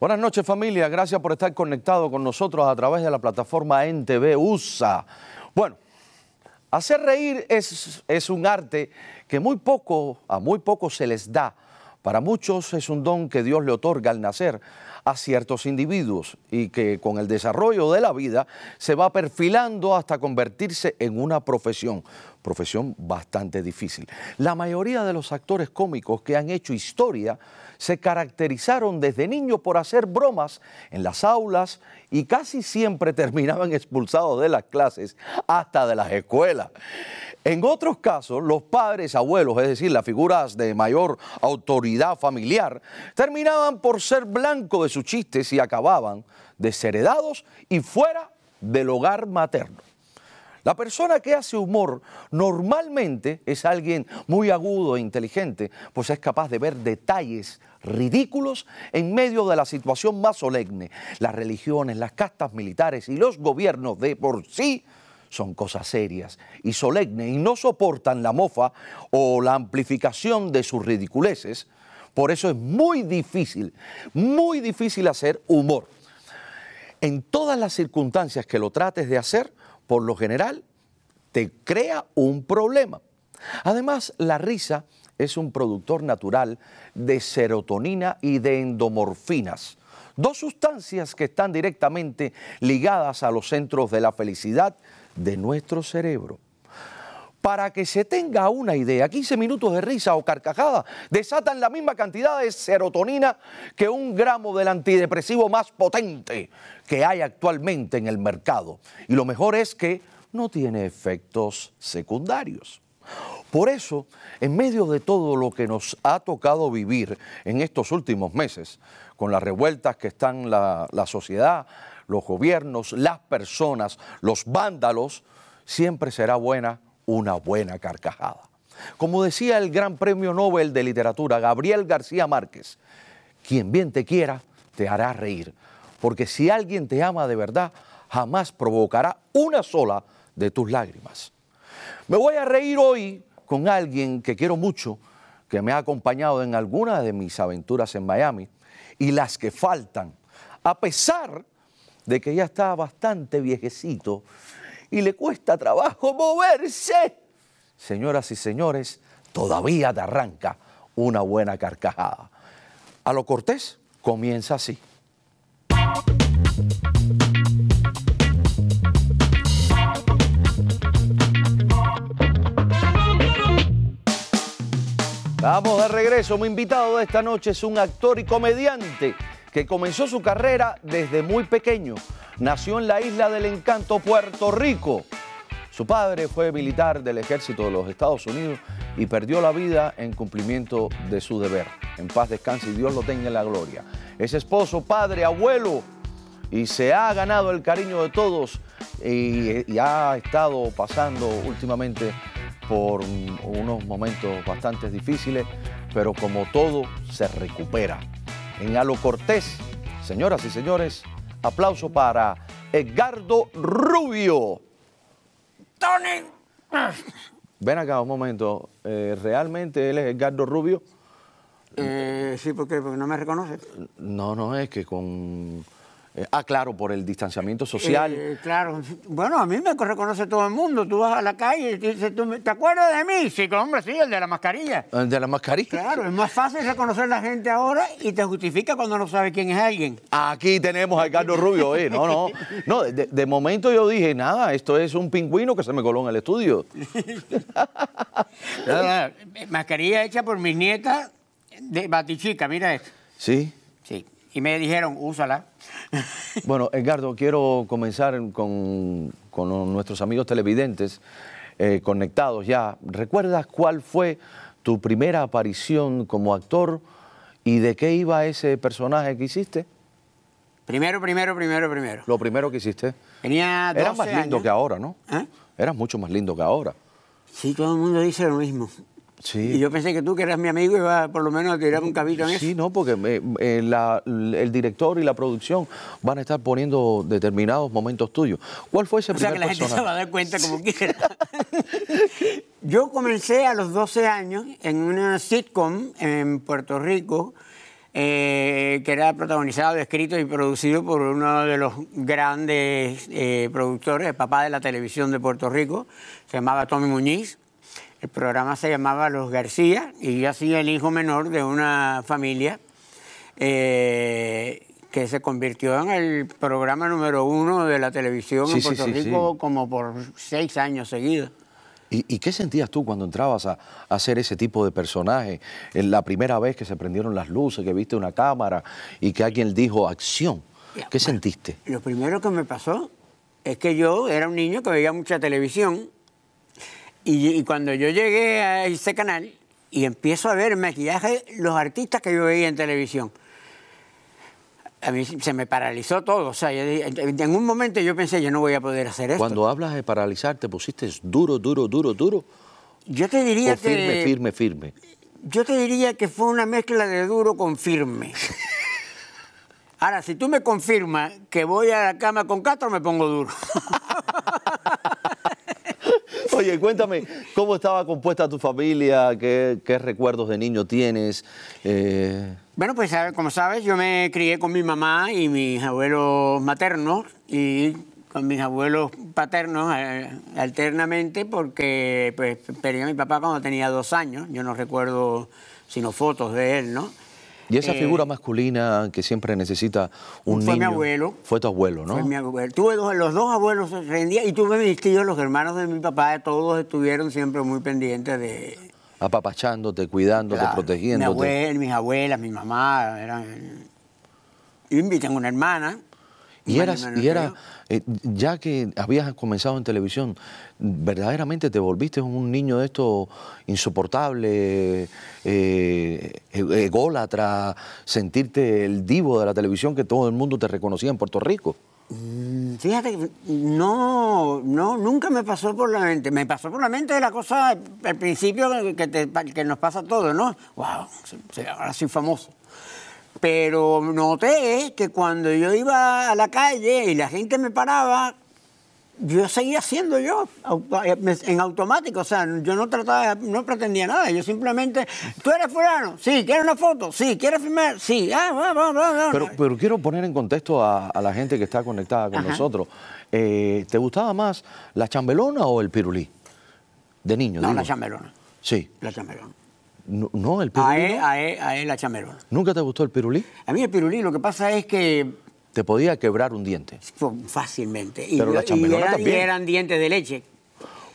Buenas noches familia, gracias por estar conectado con nosotros a través de la plataforma NTV USA. Bueno, hacer reír es, un arte que muy poco, a muy poco se les da. Para muchos es un don que Dios le otorga al nacer a ciertos individuos y que con el desarrollo de la vida se va perfilando hasta convertirse en una profesión, profesión bastante difícil. La mayoría de los actores cómicos que han hecho historia se caracterizaron desde niños por hacer bromas en las aulas y casi siempre terminaban expulsados de las clases hasta de las escuelas. En otros casos, los padres, abuelos, es decir, las figuras de mayor autoridad familiar, terminaban por ser blanco de chistes y acababan desheredados y fuera del hogar materno. La persona que hace humor normalmente es alguien muy agudo e inteligente, pues es capaz de ver detalles ridículos en medio de la situación más solemne. Las religiones, las castas militares y los gobiernos de por sí son cosas serias y solemnes y no soportan la mofa o la amplificación de sus ridiculeces. Por eso es muy difícil, muy difícil hacer humor. En todas las circunstancias que lo trates de hacer, por lo general, te crea un problema. Además, la risa es un productor natural de serotonina y de endomorfinas, dos sustancias que están directamente ligadas a los centros de la felicidad de nuestro cerebro. Para que se tenga una idea, 15 minutos de risa o carcajada desatan la misma cantidad de serotonina que un gramo del antidepresivo más potente que hay actualmente en el mercado. Y lo mejor es que no tiene efectos secundarios. Por eso, en medio de todo lo que nos ha tocado vivir en estos últimos meses, con las revueltas que están la, la sociedad, los gobiernos, las personas, los vándalos, siempre será buena una buena carcajada. Como decía el Gran Premio Nobel de Literatura, Gabriel García Márquez, quien bien te quiera, te hará reír, porque si alguien te ama de verdad, jamás provocará una sola de tus lágrimas. Me voy a reír hoy con alguien que quiero mucho, que me ha acompañado en algunas de mis aventuras en Miami y las que faltan, a pesar de que ya está bastante viejecito y le cuesta trabajo moverse. Señoras y señores, todavía te arranca una buena carcajada. A lo cortés comienza así. Vamos de regreso. Mi invitado de esta noche es un actor y comediante que comenzó su carrera desde muy pequeño. Nació en la isla del encanto, Puerto Rico. Su padre fue militar del ejército de los Estados Unidos y perdió la vida en cumplimiento de su deber. En paz descanse y Dios lo tenga en la gloria. Es esposo, padre, abuelo y se ha ganado el cariño de todos y, ha estado pasando últimamente por unos momentos bastante difíciles, pero como todo se recupera. En Alo Cortés, señoras y señores, aplauso para Edgardo Rubio. Tony. Ven acá un momento, eh, ¿realmente él es Edgardo Rubio? Eh, sí, ¿por qué? Porque no me reconoce. No, no, es que con... eh, ah, claro, por el distanciamiento social. Eh, claro. Bueno, a mí me reconoce todo el mundo. Tú vas a la calle y dices, ¿tú me- ¿te acuerdas de mí? Sí, hombre, sí, el de la mascarilla. El de la mascarilla. Claro, es más fácil reconocer a la gente ahora y te justifica cuando no sabe quién es alguien. Aquí tenemos a Edgardo Rubio, eh. No, no. No, de, de momento yo dije, nada, esto es un pingüino que se me coló en el estudio. Mascarilla hecha por mis nietas de Batichica, mira esto. Sí. Sí. Y me dijeron, úsala. Bueno, Edgardo, quiero comenzar con, con nuestros amigos televidentes eh, conectados ya. ¿Recuerdas cuál fue tu primera aparición como actor y de qué iba ese personaje que hiciste? Primero, primero, primero, primero. Lo primero que hiciste. Tenía 12 Eras más lindo años. que ahora, ¿no? ¿Eh? Eras mucho más lindo que ahora. Sí, todo el mundo dice lo mismo. Sí. Y yo pensé que tú, que eras mi amigo, ibas por lo menos a tirar un cabito en eso. Sí, no, porque eh, la- el director y la producción van a estar poniendo determinados momentos tuyos. ¿Cuál fue ese O sea que la gente se va a dar cuenta como quiera. Yo comencé a los 12 años en una sitcom en Puerto Rico eh, que era protagonizado, escrito y producido por uno de los grandes eh, productores, el papá de la televisión de Puerto Rico, se llamaba Tommy Muñiz. El programa se llamaba Los García y yo hacía el hijo menor de una familia eh, que se convirtió en el programa número uno de la televisión Sí, en Puerto sí, Rico sí. como por seis años seguidos. ¿Y, y qué sentías tú cuando entrabas a, a hacer ese tipo de personaje? En la primera vez que se prendieron las luces, que viste una cámara y que alguien dijo acción. ¿Qué bueno. sentiste? Lo primero que me pasó es que yo era un niño que veía mucha televisión y, y cuando yo llegué a ese canal y empiezo a ver el maquillaje, los artistas que yo veía en televisión, a mí se me paralizó todo. O sea, en un momento yo pensé, yo no voy a poder hacer esto. Cuando hablas de paralizar, ¿te pusiste duro, duro, duro, duro? yo te diría ¿O firme, que firme, firme? yo te diría que fue una mezcla de duro con firme. Ahora, si tú me confirmas que voy a la cama con Castro, me pongo duro. Cuéntame, ¿cómo estaba compuesta tu familia? ¿Qué, recuerdos de niño tienes? Eh, Bueno, pues como sabes, yo me crié con mi mamá y mis abuelos maternos y con mis abuelos paternos eh, alternamente porque pues, perdí a mi papá cuando tenía dos años. Yo no recuerdo sino fotos de él, ¿no? Y esa Eh, figura masculina que siempre necesita un Fue mi niño. abuelo. Fue tu abuelo, ¿no? Fue mi abuelo. Tuve dos- los dos abuelos rendían y tuve mis tíos, los hermanos de mi papá, todos estuvieron siempre muy pendientes de... Apapachándote, cuidándote, Claro, Mi protegiéndote. abuela, mis abuelas, mi mamá, eran... Y tengo una hermana. Y eras, y era, eh, ya que habías comenzado en televisión, verdaderamente te volviste un niño de esto insoportable, eh, e- ególatra, sentirte el divo de la televisión que todo el mundo te reconocía en Puerto Rico. Mm, Fíjate, que no, no, nunca me pasó por la mente. Me pasó por la mente de la cosa al principio que, te- que nos pasa a todos, ¿no? ¡Wow! Ahora soy famoso. Pero noté que cuando yo iba a la calle y la gente me paraba, yo seguía siendo yo, au- en automático. O sea, yo no trataba, no pretendía nada. Yo simplemente, ¿tú eres fulano? Sí, ¿quieres una foto? Sí, ¿quieres filmar? Sí, ah, va, va, va. Pero, pero quiero poner en contexto a, a la gente que está conectada con Ajá. nosotros. Eh, ¿Te gustaba más la chambelona o el pirulí? De niño, No, digo. la chamelona. Sí. La chamelona. No, no, el pirulí. A él, no. a él, a él la chamelona. ¿Nunca te gustó el pirulí? A mí el pirulí lo que pasa es que Te podía quebrar un diente. fácilmente. Y, Pero la y chamelona eran, y también. eran dientes de leche.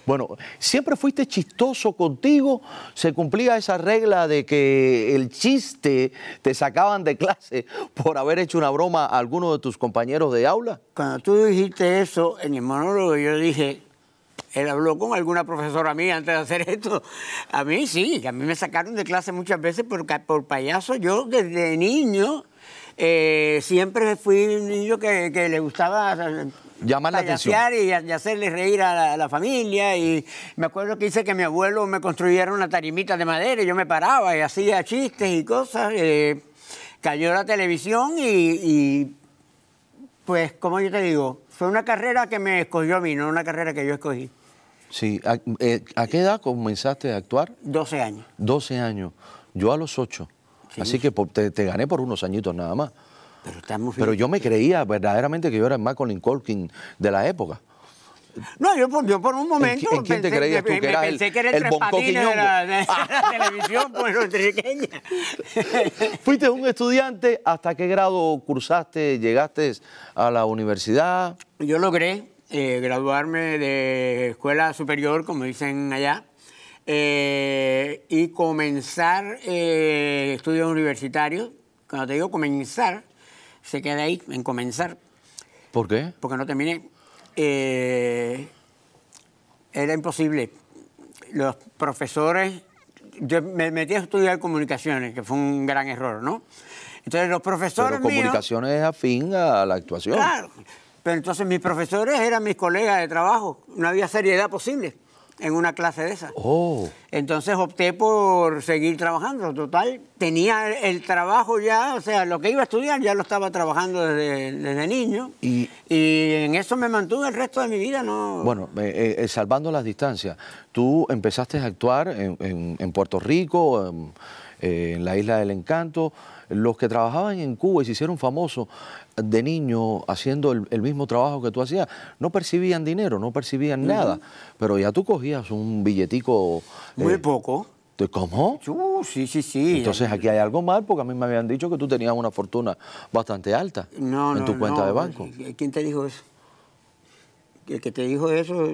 Bueno, siempre fuiste chistoso contigo, se cumplía esa regla de que el chiste te sacaban de clase por haber hecho una broma a alguno de tus compañeros de aula. Cuando tú dijiste eso en el monólogo, yo dije, él habló con alguna profesora mía antes de hacer esto. A mí sí, a mí me sacaron de clase muchas veces por, por payaso. Yo desde niño eh, siempre fui un niño que, que le gustaba Llamar la atención. y, y hacerle reír a la, a la familia. Y me acuerdo que hice que mi abuelo me construyera una tarimita de madera y yo me paraba y hacía chistes y cosas. eh, cayó la televisión y, y pues, como yo te digo, fue una carrera que me escogió a mí, no una carrera que yo escogí. Sí, ¿a, eh, ¿a qué edad comenzaste a actuar? 12 años. 12 años, yo a los 8. Sí. Así que te, te gané por unos añitos nada más. Pero estamos Pero yo me creía verdaderamente que yo era el Macaulay Culkin de la época. No, yo por, yo por un momento. en quién te pensé- creías tú me- que era pensé el- que era el, el Tres de la, de la televisión puertorriqueña. Fuiste un estudiante, ¿hasta qué grado cursaste? ¿Llegaste a la universidad? Yo logré eh, graduarme de escuela superior, como dicen allá, eh, y comenzar eh, estudios universitarios. Cuando te digo comenzar, se queda ahí, en comenzar, ¿Por qué? porque no terminé. Eh, era imposible. Los profesores, yo me metí a estudiar comunicaciones, que fue un gran error, ¿no? Entonces los profesores Pero míos- comunicaciones es afín a la actuación. Claro. Pero entonces mis profesores eran mis colegas de trabajo. No había seriedad posible en una clase de esa. Oh, Entonces opté por seguir trabajando. Total, tenía el, el trabajo ya, o sea, lo que iba a estudiar ya lo estaba trabajando desde, desde niño. Y- y en eso me mantuve el resto de mi vida. No, bueno, eh, eh, salvando las distancias, tú empezaste a actuar en, en- en Puerto Rico, en, eh, en la Isla del Encanto. Los que trabajaban en Cuba y se hicieron famosos de niño haciendo el, el mismo trabajo que tú hacías, no percibían dinero, no percibían nada. Pero ya tú cogías un billetico. Muy eh, poco. ¿de ¿Cómo? Uh, sí, sí, sí. Entonces aquí hay algo mal porque a mí me habían dicho que tú tenías una fortuna bastante alta no, en no, tu cuenta no. de banco. ¿Quién te dijo eso? El que te dijo eso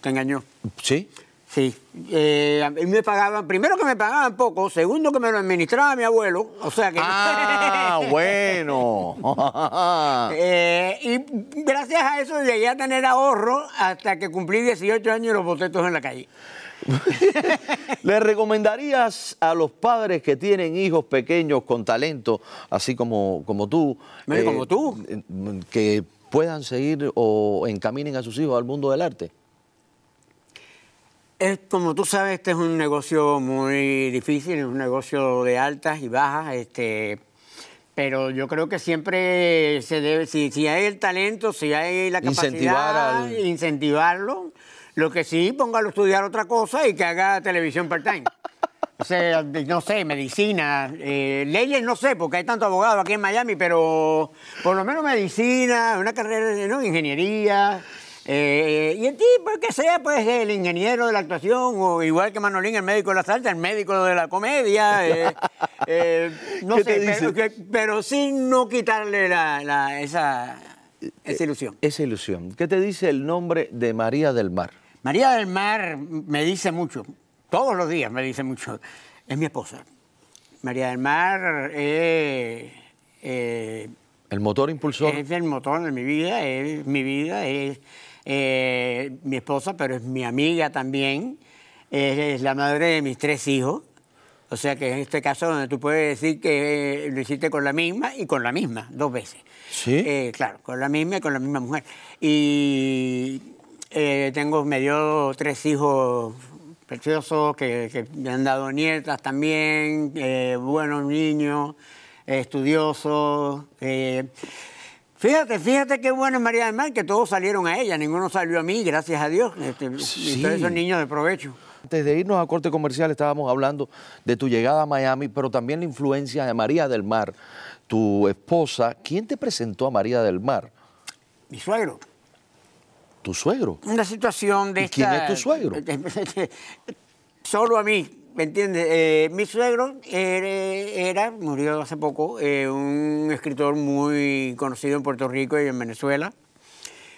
te engañó. ¿Sí? Sí, eh, a mí me pagaban, primero que me pagaban poco, segundo que me lo administraba mi abuelo, o sea que... Ah, bueno. Eh, y gracias a eso llegué a tener ahorro hasta que cumplí 18 años y los botetos en la calle. ¿Le recomendarías a los padres que tienen hijos pequeños con talento, así como, como tú, como tú. eh, que puedan seguir o encaminen a sus hijos al mundo del arte? Es, como tú sabes, este es un negocio muy difícil, es un negocio de altas y bajas, este, pero yo creo que siempre se debe, si, si hay el talento, si hay la capacidad, Incentivar al- incentivarlo. Lo que sí, póngalo a estudiar otra cosa y que haga televisión part-time. O sea, no sé, medicina, eh, leyes no sé, porque hay tanto abogado aquí en Miami, pero por lo menos medicina, una carrera de ¿no? ingeniería. Eh, y el tipo que sea, pues el ingeniero de la actuación, o igual que Manolín, el médico de la salsa, el médico de la comedia. eh, eh, no ¿Qué sé, pero, que- pero sin no quitarle la, la- esa, esa ilusión. Esa ilusión. ¿Qué te dice el nombre de María del Mar? María del Mar me dice mucho, todos los días me dice mucho. Es mi esposa. María del Mar es, El motor impulsor. es el motor de mi vida, es mi vida, es eh, mi esposa, pero es mi amiga también. Es, es la madre de mis tres hijos. O sea que en este caso donde tú puedes decir que lo hiciste con la misma y con la misma, dos veces. ¿Sí? Eh, claro, con la misma y con la misma mujer. Y eh, tengo, me dio tres hijos preciosos que, que me han dado nietas también, eh, buenos niños, eh, estudiosos. Fíjate, fíjate qué bueno es María del Mar, que todos salieron a ella, ninguno salió a mí, gracias a Dios. Este, Sí. Y todos esos niños de provecho. Antes de irnos a corte comercial estábamos hablando de tu llegada a Miami, pero también la influencia de María del Mar, tu esposa. ¿Quién te presentó a María del Mar? Mi suegro. Tu suegro. Una situación de ¿Y quién es tu suegro? Solo a mí, ¿me entiendes? Eh, mi suegro era, murió hace poco, eh, un escritor muy conocido en Puerto Rico y en Venezuela.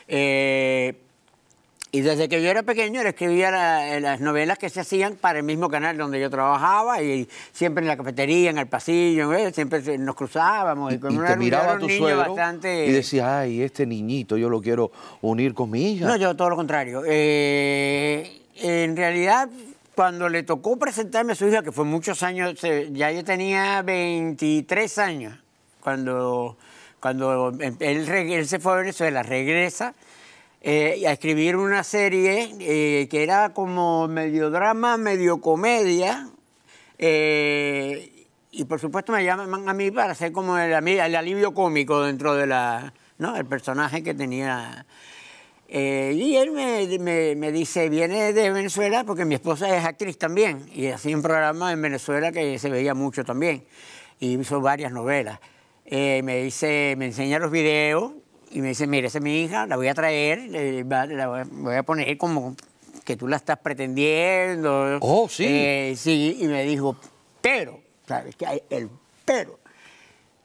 Eh, y desde que yo era pequeño, él escribía la- las novelas que se hacían para el mismo canal donde yo trabajaba y siempre en la cafetería, en el pasillo, ¿eh? siempre nos cruzábamos. Y, te miraba un tu suegro bastante... y decía, ay, este niñito yo lo quiero unir con mi hija. No, yo todo lo contrario. Eh, en realidad, cuando le tocó presentarme a su hija, que fue muchos años, ya yo tenía 23 años, cuando, cuando él, reg- él se fue a Venezuela, regresa eh, a escribir una serie eh, que era como medio drama, medio comedia. eh, y por supuesto me llaman a mí para ser como el, el alivio cómico dentro de la, ¿no? el personaje que tenía. Eh, y él me, me- me dice, viene de Venezuela porque mi esposa es actriz también. Y hacía un programa en Venezuela que se veía mucho también. Y hizo varias novelas. Eh, me dice, me enseña los videos y me dice, mira, esa es mi hija, la voy a traer, la voy a- poner como que tú la estás pretendiendo. Oh, sí. Eh, sí, y me dijo, pero, ¿sabes qué? El pero.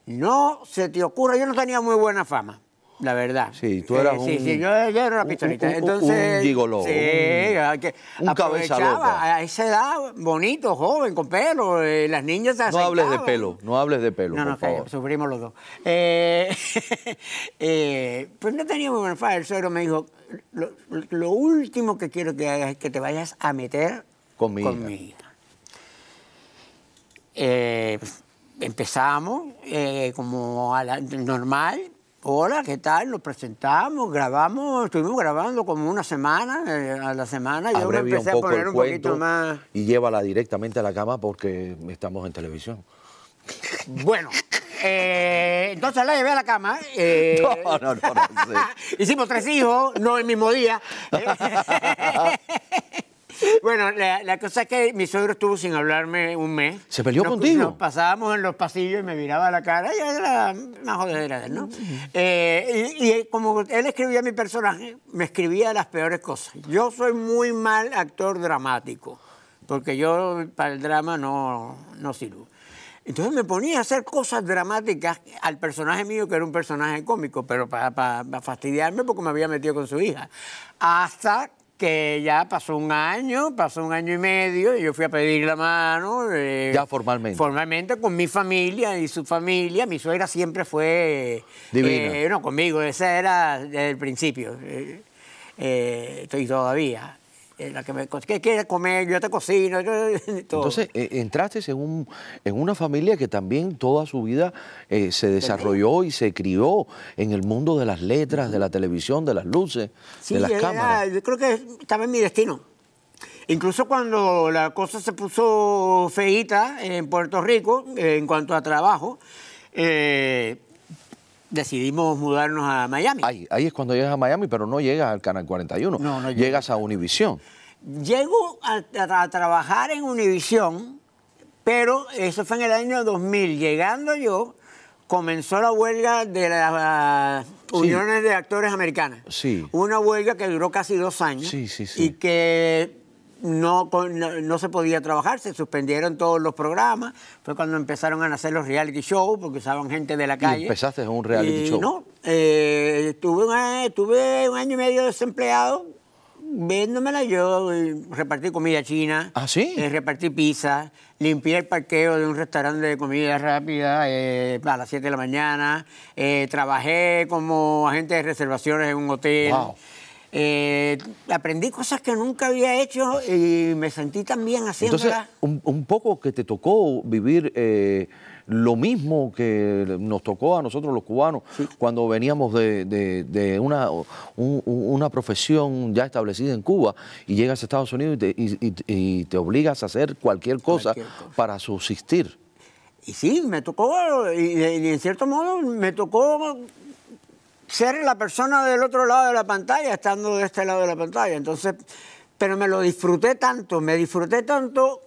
No se te ocurra, yo no tenía muy buena fama, la verdad. Sí, tú eras Sí, un- sí, yo, yo era una un- pistolita. un- un- Entonces, un gigoló, Sí, un- hay que un cabeza loca. A esa edad, bonito, joven, con pelo, eh, las niñas se no hables de pelo, no hables de pelo, No, por sufrimos los dos. Eh, eh, pues no tenía muy buena fama. El suegro me dijo, lo, lo último que quiero que hagas es que te vayas a meter Con mi hija. mi hija. Eh, empezamos como a la, normal. Hola, ¿qué tal? Nos presentamos, grabamos, estuvimos grabando como una semana, eh, a la semana. Yo me empecé a poner un poquito más... y llévala directamente a la cama porque estamos en televisión. Bueno, eh, entonces la llevé a la cama. eh, No, no, no, no sé. Hicimos tres hijos, no el mismo día. Bueno, la, la cosa es que mi suegro estuvo sin hablarme un mes. ¿Se peleó Nos- contigo? Nos pasábamos en los pasillos y me miraba la cara. Y era una jodedera de él, ¿no? Eh, y, y como él escribía mi personaje, me escribía las peores cosas. Yo soy muy mal actor dramático, porque yo para el drama no, no sirvo. Entonces me ponía a hacer cosas dramáticas al personaje mío, que era un personaje cómico, pero para, para- para fastidiarme porque me había metido con su hija. Hasta que ya pasó un año, pasó un año y medio, y yo fui a pedir la mano. eh, Ya formalmente. Formalmente con mi familia y su familia. Mi suegra siempre fue... Divina. eh, no, conmigo, esa era desde el principio. eh, eh, estoy todavía. Eh, la que me, ¿Qué quieres comer? Yo te cocino. yo- todo. Entonces, eh, entraste en, un, en una familia que también toda su vida eh, se desarrolló y se crió en el mundo de las letras, de la televisión, de las luces, Sí, de las era- cámaras. yo creo que estaba en mi destino. Incluso cuando la cosa se puso feíta en Puerto Rico, en cuanto a trabajo, eh, decidimos mudarnos a Miami. Ahí, ahí es cuando llegas a Miami, pero no llegas al Canal 41. No, no llegas a Univisión. Llego a, a- a trabajar en Univisión, pero eso fue en el año 2000. Llegando yo, comenzó la huelga de las Sí. uniones de actores americanas. Sí. Una huelga que duró casi dos años. Sí, sí, sí. Y que no, con- no, no se podía trabajar, se suspendieron todos los programas. Fue cuando empezaron a nacer los reality shows, porque usaban gente de la calle. empezaste en un reality Y show. No, eh, tuve, un, tuve un año y medio desempleado, viéndomela yo, repartí comida china. ¿Ah, sí? eh, repartí pizza, limpié el parqueo de un restaurante de comida rápida eh, a las 7 de la mañana, eh, trabajé como agente de reservaciones en un hotel. Wow. Eh, aprendí cosas que nunca había hecho y me sentí tan bien Entonces, haciéndolas. un, un poco que te tocó vivir eh, lo mismo que nos tocó a nosotros los cubanos cuando veníamos de, de- de una, un- un- una profesión ya establecida en Cuba y llegas a Estados Unidos y te, y- y- y te obligas a hacer cualquier cosa, Cualquier cosa. para subsistir. Y sí, me tocó, y, y en cierto modo me tocó ser la persona del otro lado de la pantalla, estando de este lado de la pantalla. Entonces, pero me lo disfruté tanto, me disfruté tanto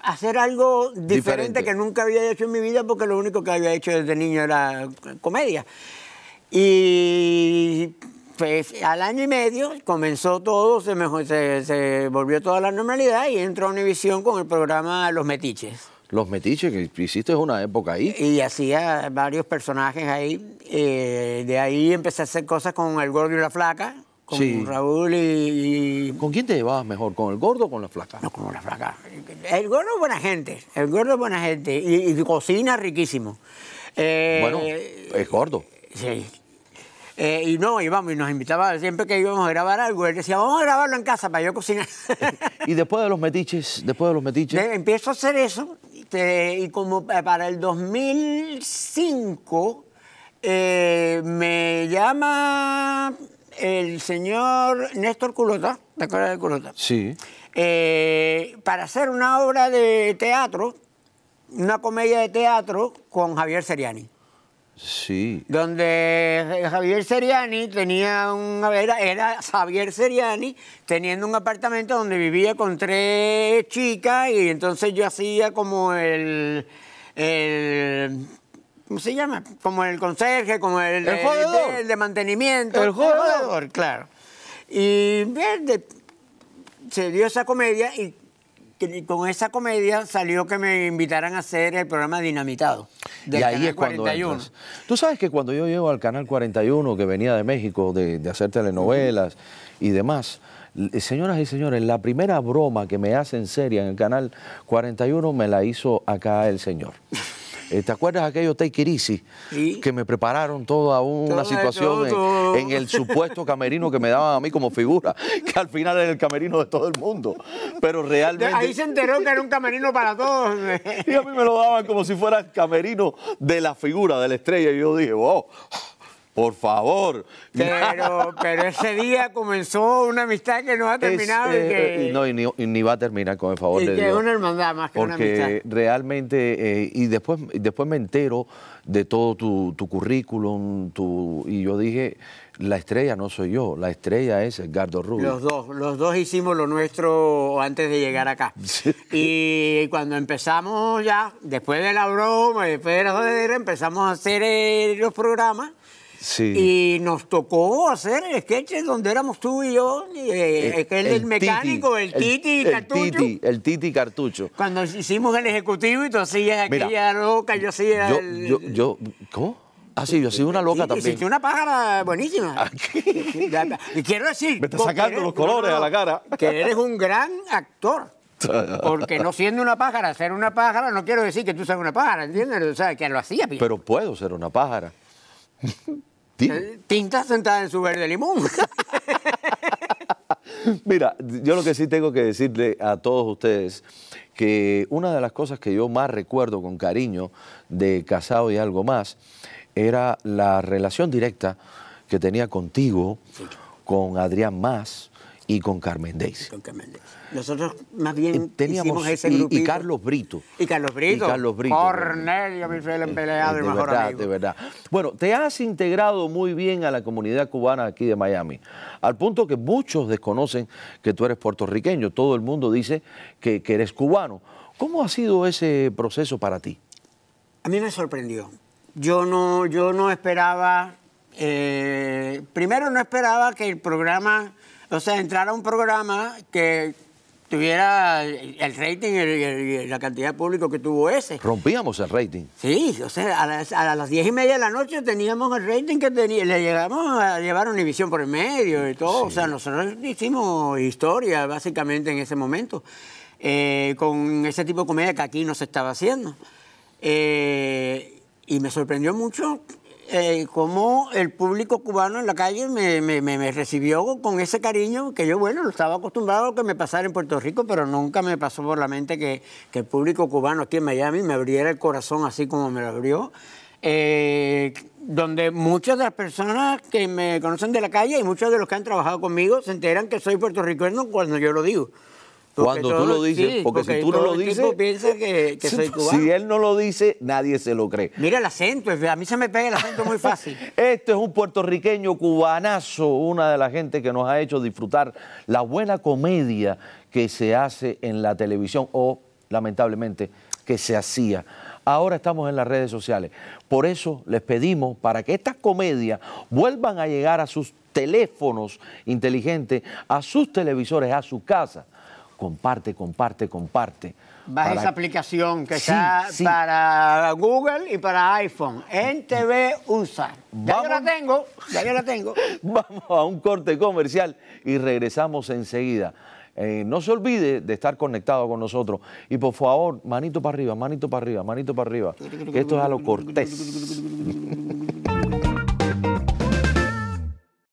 hacer algo diferente, Diferente. que nunca había hecho en mi vida, porque lo único que había hecho desde niño era comedia. Y pues al año y medio comenzó todo, se, mejor, se, se volvió toda la normalidad y entró a Univisión con el programa Los Metiches. Los metiches que hiciste una época ahí. Y hacía varios personajes ahí. eh, de ahí empecé a hacer cosas con El Gordo y la Flaca, con Sí. Raúl y, y- ¿Con quién te llevabas mejor? ¿Con el gordo o con la flaca? No, con la Flaca. El Gordo es buena gente, el Gordo es buena gente y, y cocina riquísimo. Eh, Bueno, es gordo. Sí. Eh, y no, íbamos y nos invitaba, siempre que íbamos a grabar algo, él decía, vamos a grabarlo en casa para yo cocinar. Y después de los metiches, después de los metiches, De- empiezo a hacer eso te- y como pa- para el 2005 eh, me llama el señor Néstor Culota, ¿te acuerdas de Culota? sí. Eh, para hacer una obra de teatro, una comedia de teatro con Javier Seriani Sí. donde Javier Seriani tenía un era, era Javier Seriani teniendo un apartamento donde vivía con tres chicas y entonces yo hacía como el, el ¿cómo se llama? Como el conserje, como el, El de, el de mantenimiento, El jodedor. claro. Y bien, de- se dio esa comedia y con esa comedia salió que me invitaran a hacer el programa Dinamitado. Del y ahí es cuando 41. entras. Tú sabes que cuando yo llego al Canal 41, que venía de México, de, de hacer telenovelas y demás, señoras y señores, la primera broma que me hacen seria en el Canal 41 me la hizo acá el señor. Eh, ¿Te acuerdas de aquello Take? Sí. Que me prepararon toda una Todo, situación en- todo. En, el supuesto camerino que me daban a mí como figura, que al final era el camerino de todo el mundo. Pero realmente... Ahí se enteró que era un camerino para todos. Y a mí me lo daban como si fuera el camerino de la figura, de la estrella. Y yo dije, wow, Por favor. Pero, pero ese día comenzó una amistad que no ha terminado Es, y eh, que, y no, y ni, y ni va a terminar con el favor y de que es Dios. una hermandad más que una Porque amistad. realmente, eh, y después, y después me entero de todo tu, tu currículum, tu, y yo dije, la estrella no soy yo, la estrella es Edgardo Rubio. Los dos, los dos hicimos lo nuestro antes de llegar acá. Sí. Y cuando empezamos ya, después de la broma, después de la jodedera, empezamos a hacer eh, los programas. Sí. Y nos tocó hacer sketches donde éramos tú y yo, eh, Eh, el, del mecánico, el, Titi y el Cartucho. Titi, el Titi Cartucho. Cuando hicimos el ejecutivo y tú hacías Mira, aquella loca, yo hacía Yo, el... yo, yo, ¿cómo? Ah, sí, yo soy una loca Sí, también. Hiciste una pájara buenísima. y quiero decir... Me está sacando eres- los colores a la cara. Que eres un gran actor. Porque no siendo una pájara, ser una pájara, no quiero decir que tú seas una pájara, ¿entiendes? O sea, que lo hacía bien. Pero puedo ser una pájara. Eh, Tinta sentada en su verde limón. Mira, yo lo que sí tengo que decirle a todos ustedes que una de las cosas que yo más recuerdo con cariño de Casado y algo más era la relación directa que tenía contigo, con Adrián Más y con Carmen Daisy. Con Carmen Daisy. Nosotros más bien Teníamos hicimos ese y- y. Carlos Brito. Y Carlos Brito. Y Carlos Brito. Cornelio, mi fiel empleado, Eh, el de mejor verdad, amigo. de verdad. Bueno, te has integrado muy bien a la comunidad cubana aquí de Miami, al punto que muchos desconocen que tú eres puertorriqueño. Todo el mundo dice que, que eres cubano. ¿Cómo ha sido ese proceso para ti? A mí me sorprendió. Yo no, yo no esperaba, eh, primero no esperaba que el programa, o sea, entrara un programa que tuviera el rating y la cantidad de público que tuvo ese. Rompíamos el rating. Sí, o sea, a las, a las diez y media de la noche teníamos el rating que tenía, le llegamos a llevar Univisión por el medio y todo. O sea, nosotros hicimos historia básicamente en ese momento, eh, con ese tipo de comedia que aquí no se estaba haciendo. Eh, y me sorprendió mucho eh, cómo el público cubano en la calle me, me- recibió con ese cariño que yo, bueno, lo estaba acostumbrado a que me pasara en Puerto Rico, pero nunca me pasó por la mente que, que el público cubano aquí en Miami me abriera el corazón así como me lo abrió. Eh, donde muchas de las personas que me conocen de la calle y muchos de los que han trabajado conmigo se enteran que soy puertorriqueño cuando yo lo digo. Cuando tú lo dices, sí, porque si tú no lo dices, tipo piensa que, que soy cubano. si él no lo dice, nadie se lo cree. Mira el acento, a mí se me pega el acento muy fácil. Este es un puertorriqueño cubanazo, una de las gente que nos ha hecho disfrutar la buena comedia que se hace en la televisión o, lamentablemente, que se hacía. Ahora estamos en las redes sociales. Por eso les pedimos para que estas comedias vuelvan a llegar a sus teléfonos inteligentes, a sus televisores, a su casa. Comparte, comparte, comparte. Baja Para- esa aplicación que Sí, está sí. para Google y para iPhone. En TV USA. Ya yo la Vamos. tengo, ya yo la tengo. Vamos a un corte comercial y regresamos enseguida. Eh, no se olvide de estar conectado con nosotros. Y por favor, manito para arriba, manito para arriba, manito para arriba. Que esto es a lo cortés.